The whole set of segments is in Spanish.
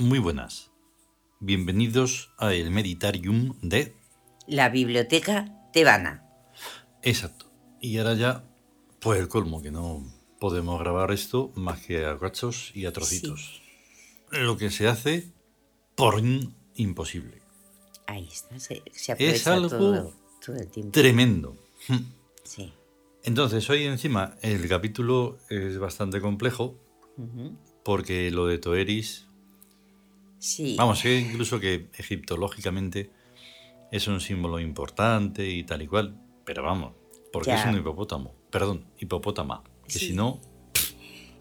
Muy buenas. Bienvenidos a el Meditarium de... La biblioteca tebana. Exacto. Y ahora ya, pues el colmo, que no podemos grabar esto más que a gachos y a trocitos. Lo que se hace por imposible. Ahí está, se, se aprovecha Es algo todo, todo el tiempo. tremendo. Sí. Entonces, hoy encima el capítulo es bastante complejo porque lo de Toeris, Sí. vamos, incluso que egiptológicamente es un símbolo importante y tal y cual, pero vamos, porque Ya. es un hipopótamo, perdón, hipopótama, que Sí. si no,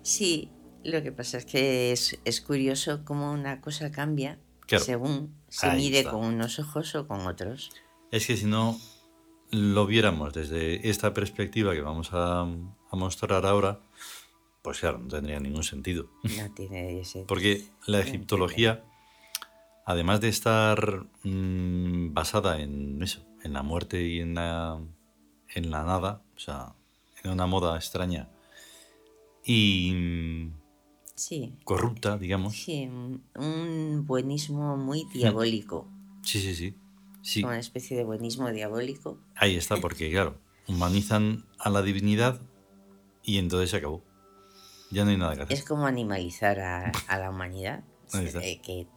Sí, lo que pasa es que es, es curioso cómo una cosa cambia Claro. según se Ahí mide está. con unos ojos o con otros. es que si no lo viéramos desde esta perspectiva que vamos a, a mostrar ahora, pues claro, no tendría ningún sentido. No tiene ese. Porque la egiptología, además de estar mm, basada en eso, en la muerte y en la, en la nada, o sea, en una moda extraña y mm, Sí. corrupta, digamos. Sí, un, buenismo muy diabólico. Sí, sí, sí. Sí, Una especie de buenismo diabólico. ahí está, porque claro, humanizan a la divinidad y entonces se acabó. Ya no hay nada que hacer. Es como animalizar a, a la humanidad. Que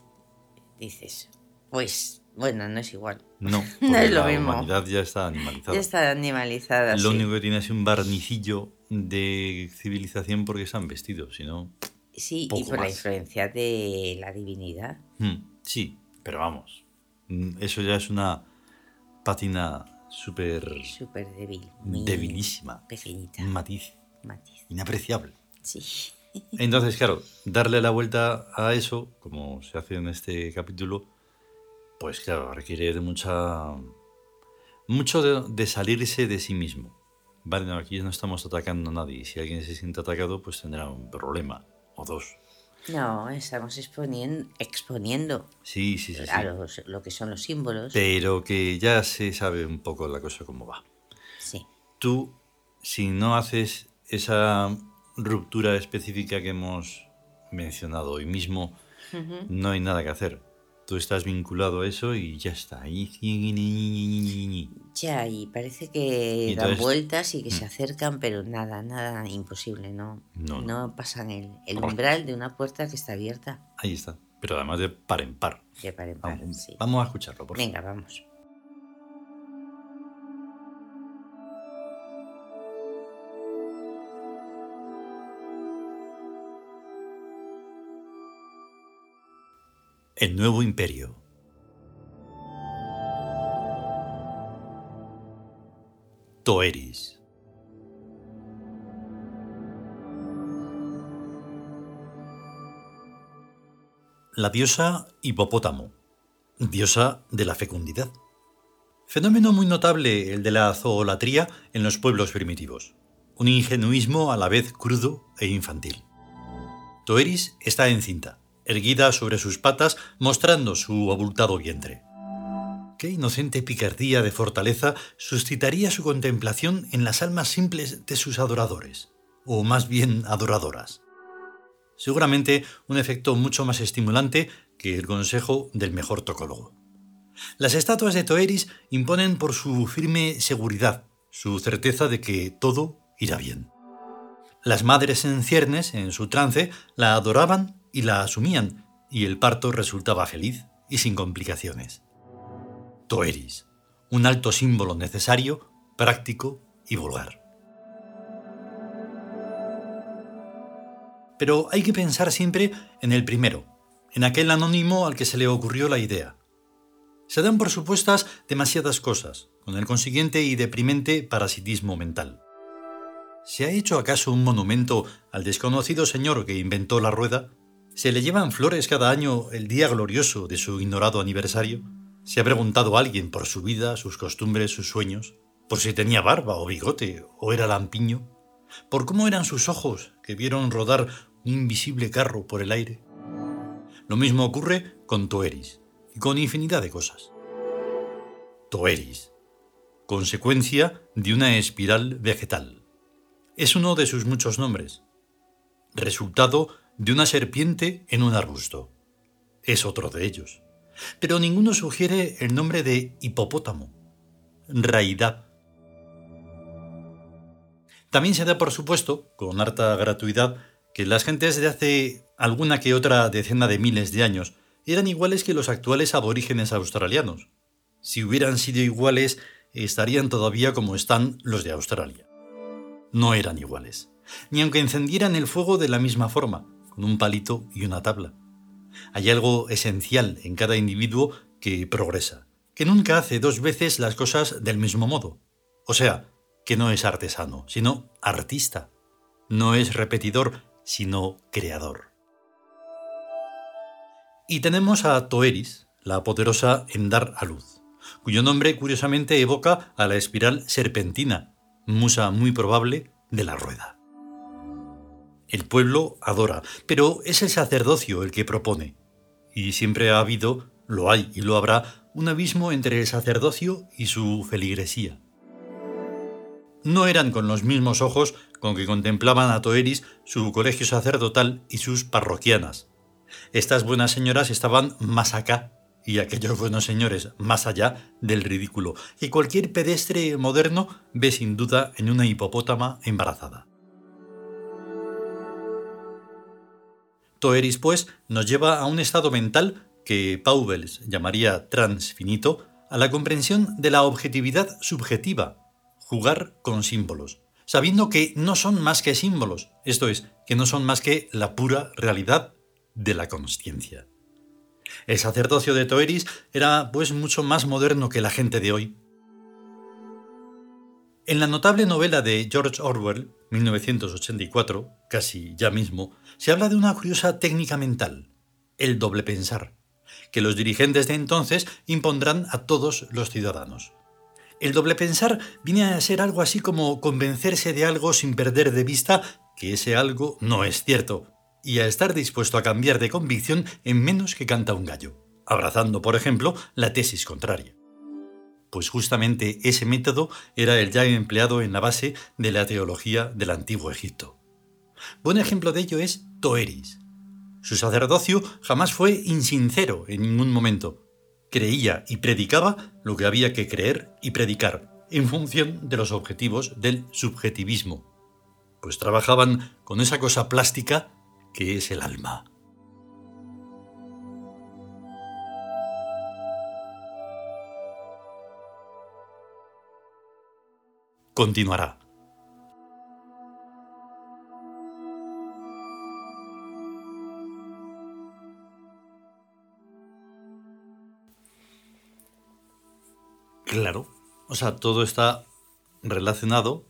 dices, pues, bueno, no es igual. No, No es lo la mismo. humanidad ya está animalizada. Ya está animalizada. Lo sí. único que tiene es un barnicillo de civilización porque se han vestido, si no... Sí, y por la influencia de la divinidad. Hmm, sí, pero vamos. mm, Eso ya es una pátina súper Súper débil. Muy debilísima. Pequeñita. Matiz Matiz. inapreciable. Sí. Entonces, claro, darle la vuelta a eso, como se hace en este capítulo, pues claro, requiere de mucha. mucho de, de salirse de sí mismo. Vale, no, aquí no estamos atacando a nadie. Si alguien se siente atacado, pues tendrá un problema o dos. No, estamos exponiendo, exponiendo Sí, sí, sí. sí. a los- lo que son los símbolos. Pero que ya se sabe un poco la cosa cómo va. Sí. Tú, si no haces esa ruptura específica que hemos mencionado hoy mismo, no hay nada que hacer. Tú estás vinculado a eso y ya está. Ya, y parece que Y dan vueltas y que se Mm. acercan, pero nada, nada imposible, no. No, No, no. pasan el, el Correcto. umbral de una puerta que está abierta. Ahí está. Pero además de par en par. De par en par, Vamos, sí. vamos a escucharlo, por favor. Venga, vamos. El nuevo imperio. Toeris. La diosa hipopótamo, diosa de la fecundidad. Fenómeno muy notable el de la zoolatría en los pueblos primitivos. Un ingenuismo a la vez crudo e infantil. Toeris está encinta, erguida sobre sus patas, mostrando su abultado vientre. Qué inocente picardía de fortaleza suscitaría su contemplación en las almas simples de sus adoradores, o más bien adoradoras. Seguramente un efecto mucho más estimulante que el consejo del mejor tocólogo. Las estatuas de Toeris imponen por su firme seguridad, su certeza de que todo irá bien. Las madres en ciernes, en su trance, la adoraban y la asumían, y el parto resultaba feliz y sin complicaciones. Toeris, un alto símbolo necesario, práctico y vulgar. Pero hay que pensar siempre en el primero, en aquel anónimo al que se le ocurrió la idea. Se dan por supuestas demasiadas cosas, con el consiguiente y deprimente parasitismo mental. ¿Se ha hecho acaso un monumento al desconocido señor que inventó la rueda? ¿Se le llevan flores cada año el día glorioso de su ignorado aniversario? ¿Se ha preguntado alguien por su vida, sus costumbres, sus sueños? ¿Por si tenía barba o bigote o era lampiño? ¿Por cómo eran sus ojos que vieron rodar un invisible carro por el aire? Lo mismo ocurre con Toeris y con infinidad de cosas. Toeris, consecuencia de una espiral vegetal. Es uno de sus muchos nombres. Resultado de una serpiente en un arbusto. es otro de ellos. Pero ninguno sugiere el nombre de hipopótamo. Raidab. También se da por supuesto, con harta gratuidad, que las gentes de hace alguna que otra decena de miles de años eran iguales que los actuales aborígenes australianos. Si hubieran sido iguales, estarían todavía como están los de Australia. No eran iguales, ni aunque encendieran el fuego de la misma forma, con un palito y una tabla. Hay algo esencial en cada individuo que progresa, que nunca hace dos veces las cosas del mismo modo. O sea, que no es artesano, sino artista. No es repetidor, sino creador. Y tenemos a Toeris, la poderosa en dar a luz, cuyo nombre curiosamente evoca a la espiral serpentina, musa muy probable de la rueda. El pueblo adora, pero es el sacerdocio el que propone. Y siempre ha habido, lo hay y lo habrá, un abismo entre el sacerdocio y su feligresía. No eran con los mismos ojos con que contemplaban a Toeris su colegio sacerdotal y sus parroquianas. Estas buenas señoras estaban más acá y aquellos buenos señores más allá del ridículo que cualquier pedestre moderno ve sin duda en una hipopótama embarazada. Toeris, pues, nos lleva a un estado mental que Paubels llamaría transfinito, a la comprensión de la objetividad subjetiva, jugar con símbolos, sabiendo que no son más que símbolos, esto es, que no son más que la pura realidad de la consciencia. El sacerdocio de Toeris era pues mucho más moderno que la gente de hoy. En la notable novela de George Orwell, 1984, casi ya mismo, se habla de una curiosa técnica mental, el doble pensar, que los dirigentes de entonces impondrán a todos los ciudadanos. El doble pensar viene a ser algo así como convencerse de algo sin perder de vista que ese algo no es cierto, y a estar dispuesto a cambiar de convicción en menos que canta un gallo, abrazando, por ejemplo, la tesis contraria. Pues justamente ese método era el ya empleado en la base de la teología del antiguo Egipto. Buen ejemplo de ello es Toeris. Su sacerdocio jamás fue insincero en ningún momento. Creía y predicaba lo que había que creer y predicar, en función de los objetivos del subjetivismo, pues trabajaban con esa cosa plástica que es el alma. Continuará. Claro. O sea, todo está relacionado,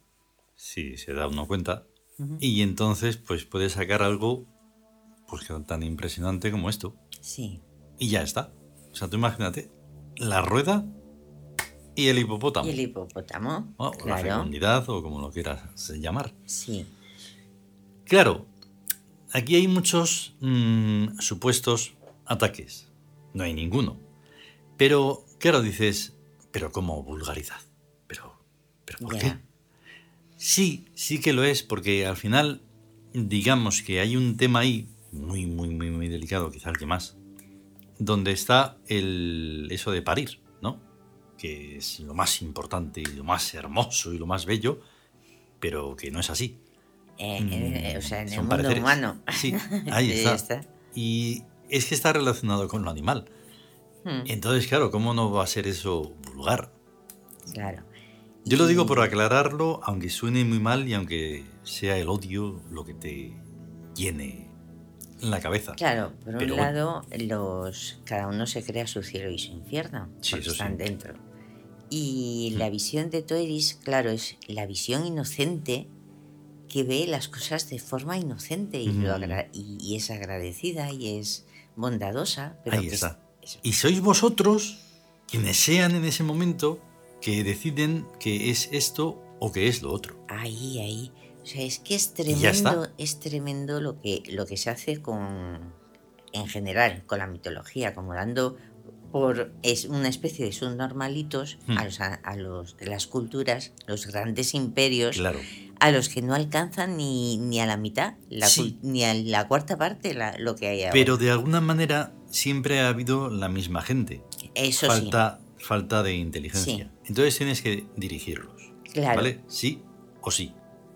si se da uno cuenta, y entonces pues puede sacar algo pues tan impresionante como esto. Sí. Y ya está. O sea, tú imagínate, la rueda y el hipopótamo. Y el hipopótamo. O la fecundidad, o como lo quieras llamar. Sí. Claro, aquí hay muchos mm, supuestos ataques. No hay ninguno. Pero, claro, dices, pero como vulgaridad. Pero, pero ¿por qué? Sí, sí que lo es, porque al final, digamos que hay un tema ahí, muy, muy, muy, muy delicado, quizás que más, donde está el, eso de parir, ¿no? Que es lo más importante y lo más hermoso y lo más bello, pero que no es así. Eh, eh, o sea, en el mundo humano. Sí, ahí está. Y es que está relacionado con lo animal. Hmm. Entonces, claro, ¿cómo no va a ser eso vulgar? Claro. Yo lo digo por aclararlo, aunque suene muy mal y aunque sea el odio lo que te llene la cabeza. Claro, por un lado, los, cada uno se crea su cielo y su infierno, sí, están dentro. Y la visión de Toeris, claro, es la visión inocente que ve las cosas de forma inocente y, y, es agradecida y es bondadosa. Pero Ahí está. Y sois vosotros quienes sean en ese momento que deciden que es esto o que es lo otro. Ahí, ahí. O sea, es que es tremendo, es tremendo lo que, lo que se hace con, en general, con la mitología, como dando por es una especie de subnormalitos hmm. a, los, a, los, las culturas, los grandes imperios, a los que no alcanzan ni, ni a la mitad, ni a la cuarta parte lo que hay ahora. Pero de alguna manera siempre ha habido la misma gente. Eso falta, Falta de inteligencia. Entonces tienes que dirigirlos. Claro. ¿Vale? Sí o sí.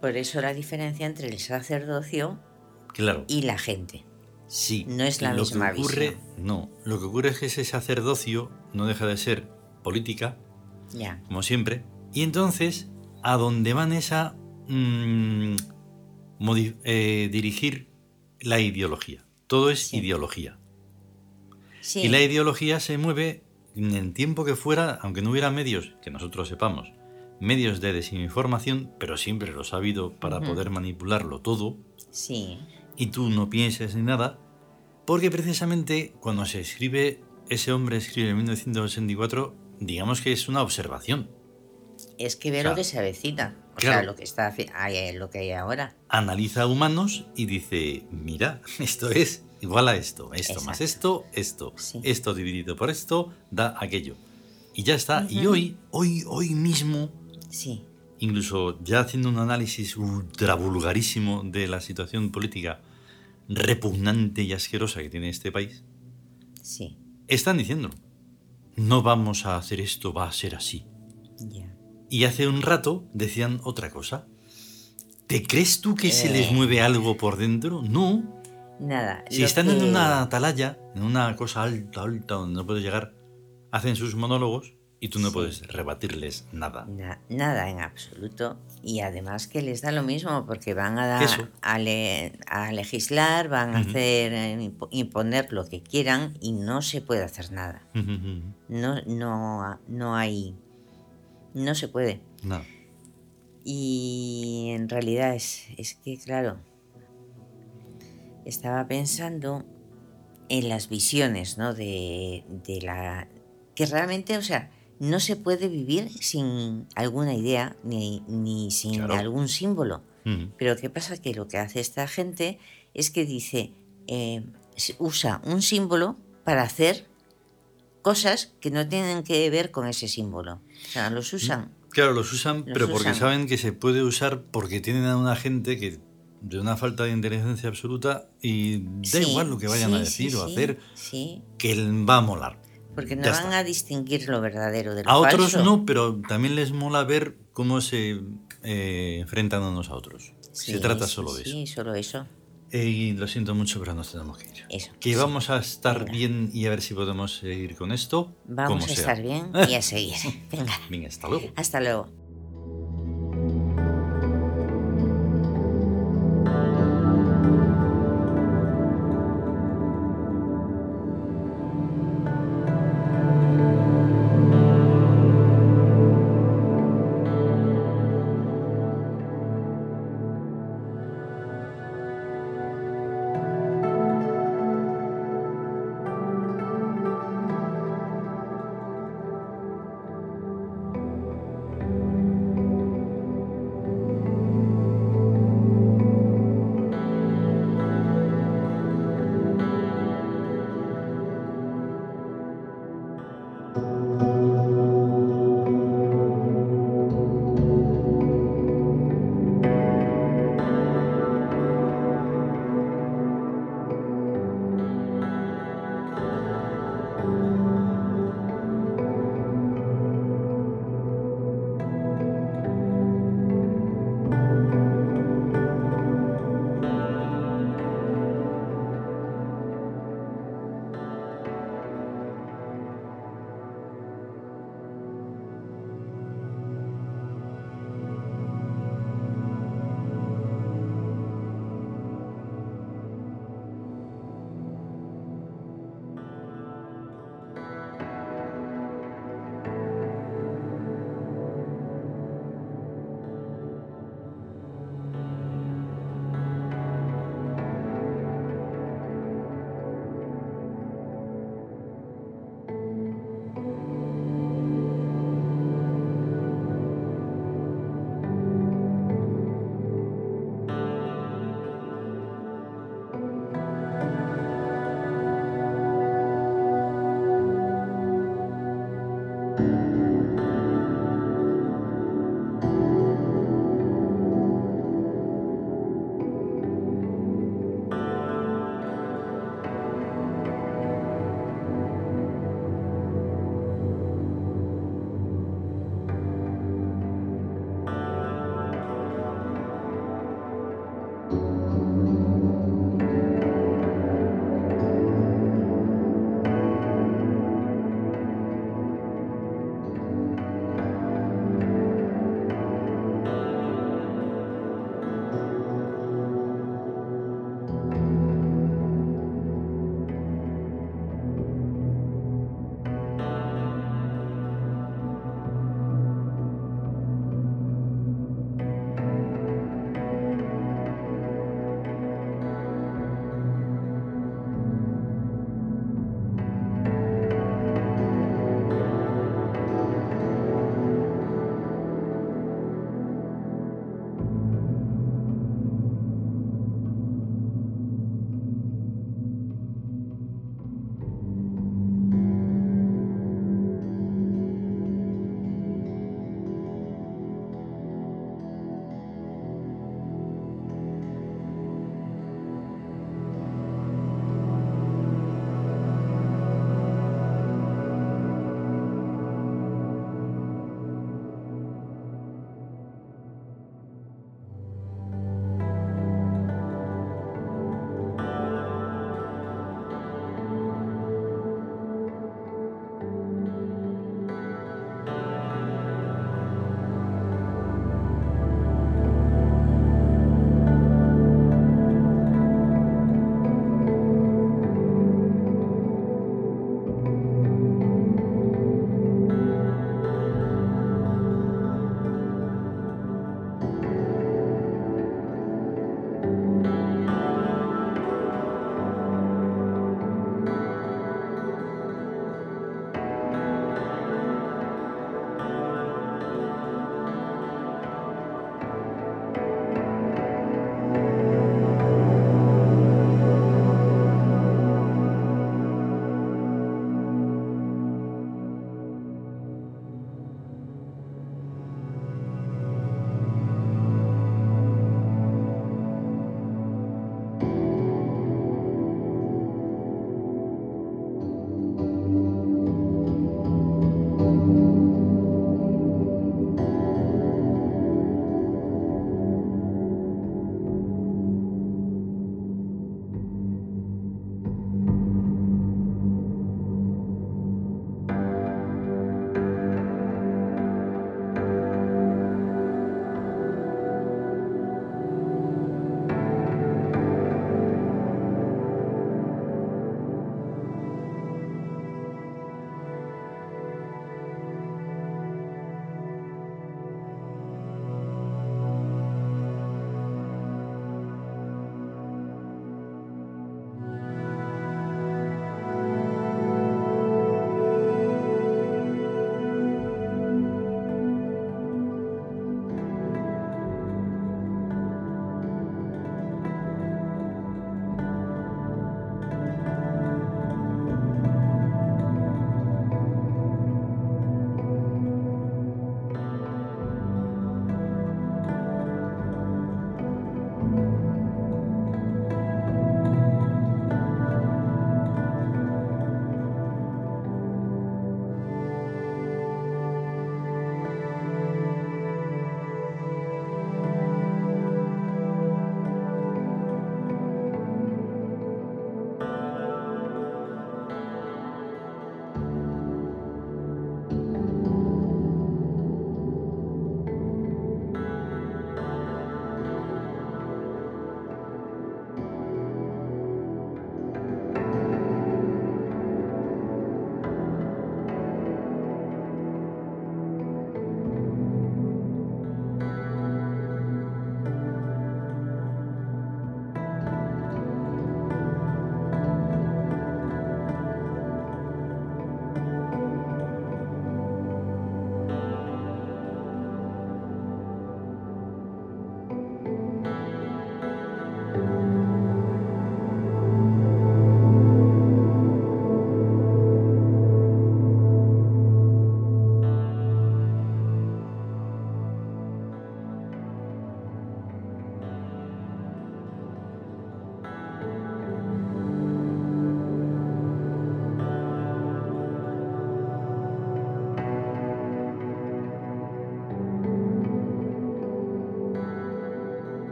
Por eso la diferencia entre el sacerdocio claro. y la gente. Sí. No es la misma que ocurre, visión. No, lo que ocurre es que ese sacerdocio no deja de ser política, ya. como siempre, y entonces a dónde van es a mm, eh, dirigir la ideología. Todo es ideología. Sí. Y la ideología se mueve en el tiempo que fuera, aunque no hubiera medios, que nosotros sepamos, medios de desinformación, pero siempre los ha habido para poder manipularlo todo. Sí. Y tú no pienses ni nada, porque precisamente cuando se escribe, ese hombre escribe en 1984, digamos que es una observación. Es que ve lo que se avecina, o sea, lo que, está, lo que hay ahora. Analiza humanos y dice, mira, esto es igual a esto, esto más esto, esto, esto dividido por esto, da aquello. Y ya está. Y hoy, hoy, hoy mismo, sí. incluso ya haciendo un análisis ultra vulgarísimo de la situación política repugnante y asquerosa que tiene este país, sí. están diciendo, no vamos a hacer esto, va a ser así. Y hace un rato decían otra cosa. ¿Te crees tú que se les eh. mueve algo por dentro? No. Nada. Si están en una atalaya, en una cosa alta, alta, donde no puedes llegar, hacen sus monólogos y tú no puedes rebatirles nada. nada en absoluto. Y además que les da lo mismo porque van a, dar, a, legislar, van a hacer eh, imponer lo que quieran y no se puede hacer nada. no, no, no hay. No se puede. No. Y en realidad es, es que, claro, estaba pensando en las visiones, ¿no? De, la... que realmente, o sea, no se puede vivir sin alguna idea ni, ni sin algún símbolo. Pero ¿qué pasa? Que lo que hace esta gente es que dice, eh, usa un símbolo para hacer cosas que no tienen que ver con ese símbolo. O sea, los usan. Claro, los usan, pero porque saben que se puede usar porque tienen a una gente que de una falta de inteligencia absoluta y da igual lo que vayan a decir o hacer, que va a molar. Porque no van a distinguir lo verdadero de lo A otros no, pero también les mola ver cómo se eh, enfrentan unos a otros. se trata solo de eso. Sí, solo eso. Eh, y lo siento mucho, pero nos tenemos que ir. Eso. Que vamos a estar bien y a ver si podemos seguir con esto. Vamos a estar bien y a seguir. Venga. Venga, hasta luego. Hasta luego.